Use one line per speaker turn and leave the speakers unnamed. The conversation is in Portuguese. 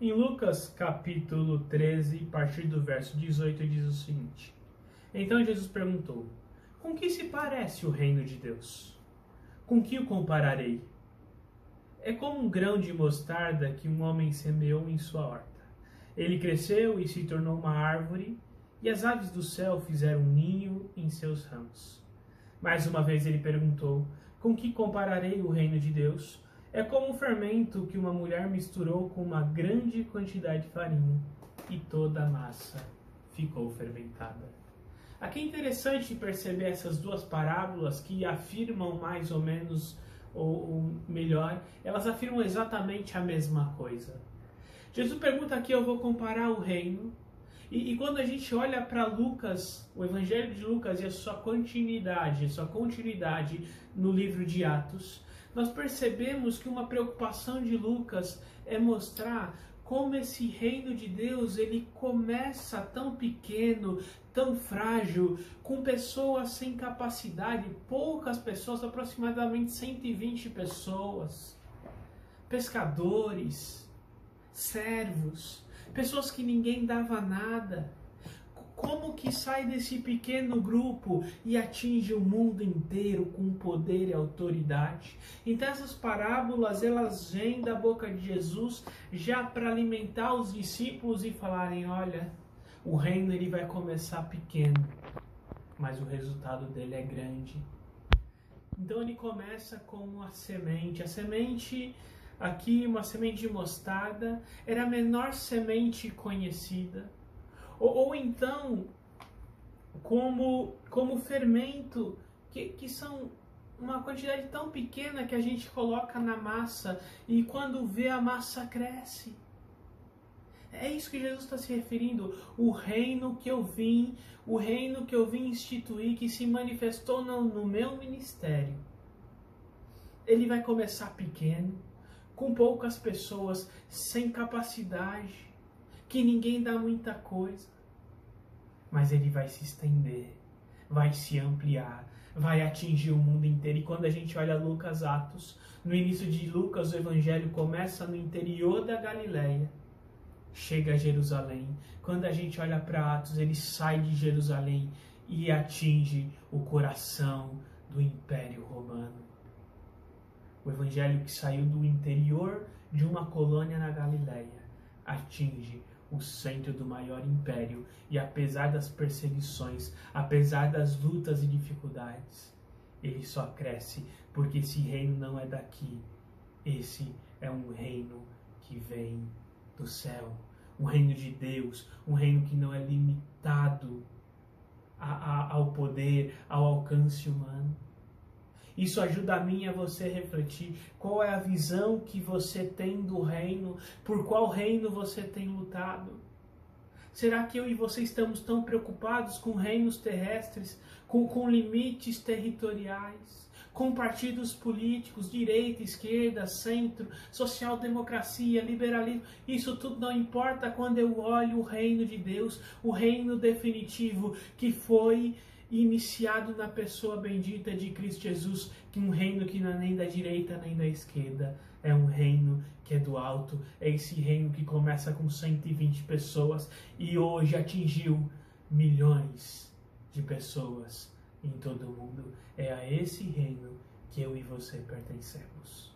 Em Lucas capítulo 13, a partir do verso 18, diz o seguinte: Então Jesus perguntou: Com que se parece o reino de Deus? Com que o compararei? É como um grão de mostarda que um homem semeou em sua horta. Ele cresceu e se tornou uma árvore, e as aves do céu fizeram um ninho em seus ramos. Mais uma vez ele perguntou: Com que compararei o reino de Deus? É como um fermento que uma mulher misturou com uma grande quantidade de farinha e toda a massa ficou fermentada. Aqui é interessante perceber essas duas parábolas que afirmam mais ou menos, ou, ou melhor, elas afirmam exatamente a mesma coisa. Jesus pergunta aqui: eu vou comparar o reino. E, e quando a gente olha para Lucas, o Evangelho de Lucas e a sua continuidade, a sua continuidade no livro de Atos, nós percebemos que uma preocupação de Lucas é mostrar como esse reino de Deus ele começa tão pequeno, tão frágil, com pessoas sem capacidade, poucas pessoas, aproximadamente 120 pessoas, pescadores, servos, pessoas que ninguém dava nada como que sai desse pequeno grupo e atinge o mundo inteiro com poder e autoridade? Então essas parábolas elas vêm da boca de Jesus já para alimentar os discípulos e falarem, olha, o reino ele vai começar pequeno, mas o resultado dele é grande. Então ele começa com uma semente. A semente aqui, uma semente de mostarda, era a menor semente conhecida ou, ou então, como, como fermento, que, que são uma quantidade tão pequena que a gente coloca na massa e quando vê a massa cresce. É isso que Jesus está se referindo. O reino que eu vim, o reino que eu vim instituir, que se manifestou no, no meu ministério. Ele vai começar pequeno, com poucas pessoas, sem capacidade que ninguém dá muita coisa, mas ele vai se estender, vai se ampliar, vai atingir o mundo inteiro. E quando a gente olha Lucas Atos, no início de Lucas, o evangelho começa no interior da Galileia, chega a Jerusalém. Quando a gente olha para Atos, ele sai de Jerusalém e atinge o coração do Império Romano. O evangelho que saiu do interior de uma colônia na Galileia atinge o centro do maior império, e apesar das perseguições, apesar das lutas e dificuldades, ele só cresce porque esse reino não é daqui. Esse é um reino que vem do céu, um reino de Deus, um reino que não é limitado a, a, ao poder, ao alcance humano. Isso ajuda a mim e a você refletir qual é a visão que você tem do reino, por qual reino você tem lutado. Será que eu e você estamos tão preocupados com reinos terrestres, com, com limites territoriais, com partidos políticos, direita, esquerda, centro, social-democracia, liberalismo? Isso tudo não importa quando eu olho o reino de Deus, o reino definitivo que foi iniciado na pessoa bendita de Cristo Jesus, que um reino que não é nem da direita nem da esquerda, é um reino que é do alto, é esse reino que começa com 120 pessoas e hoje atingiu milhões de pessoas em todo o mundo. É a esse reino que eu e você pertencemos.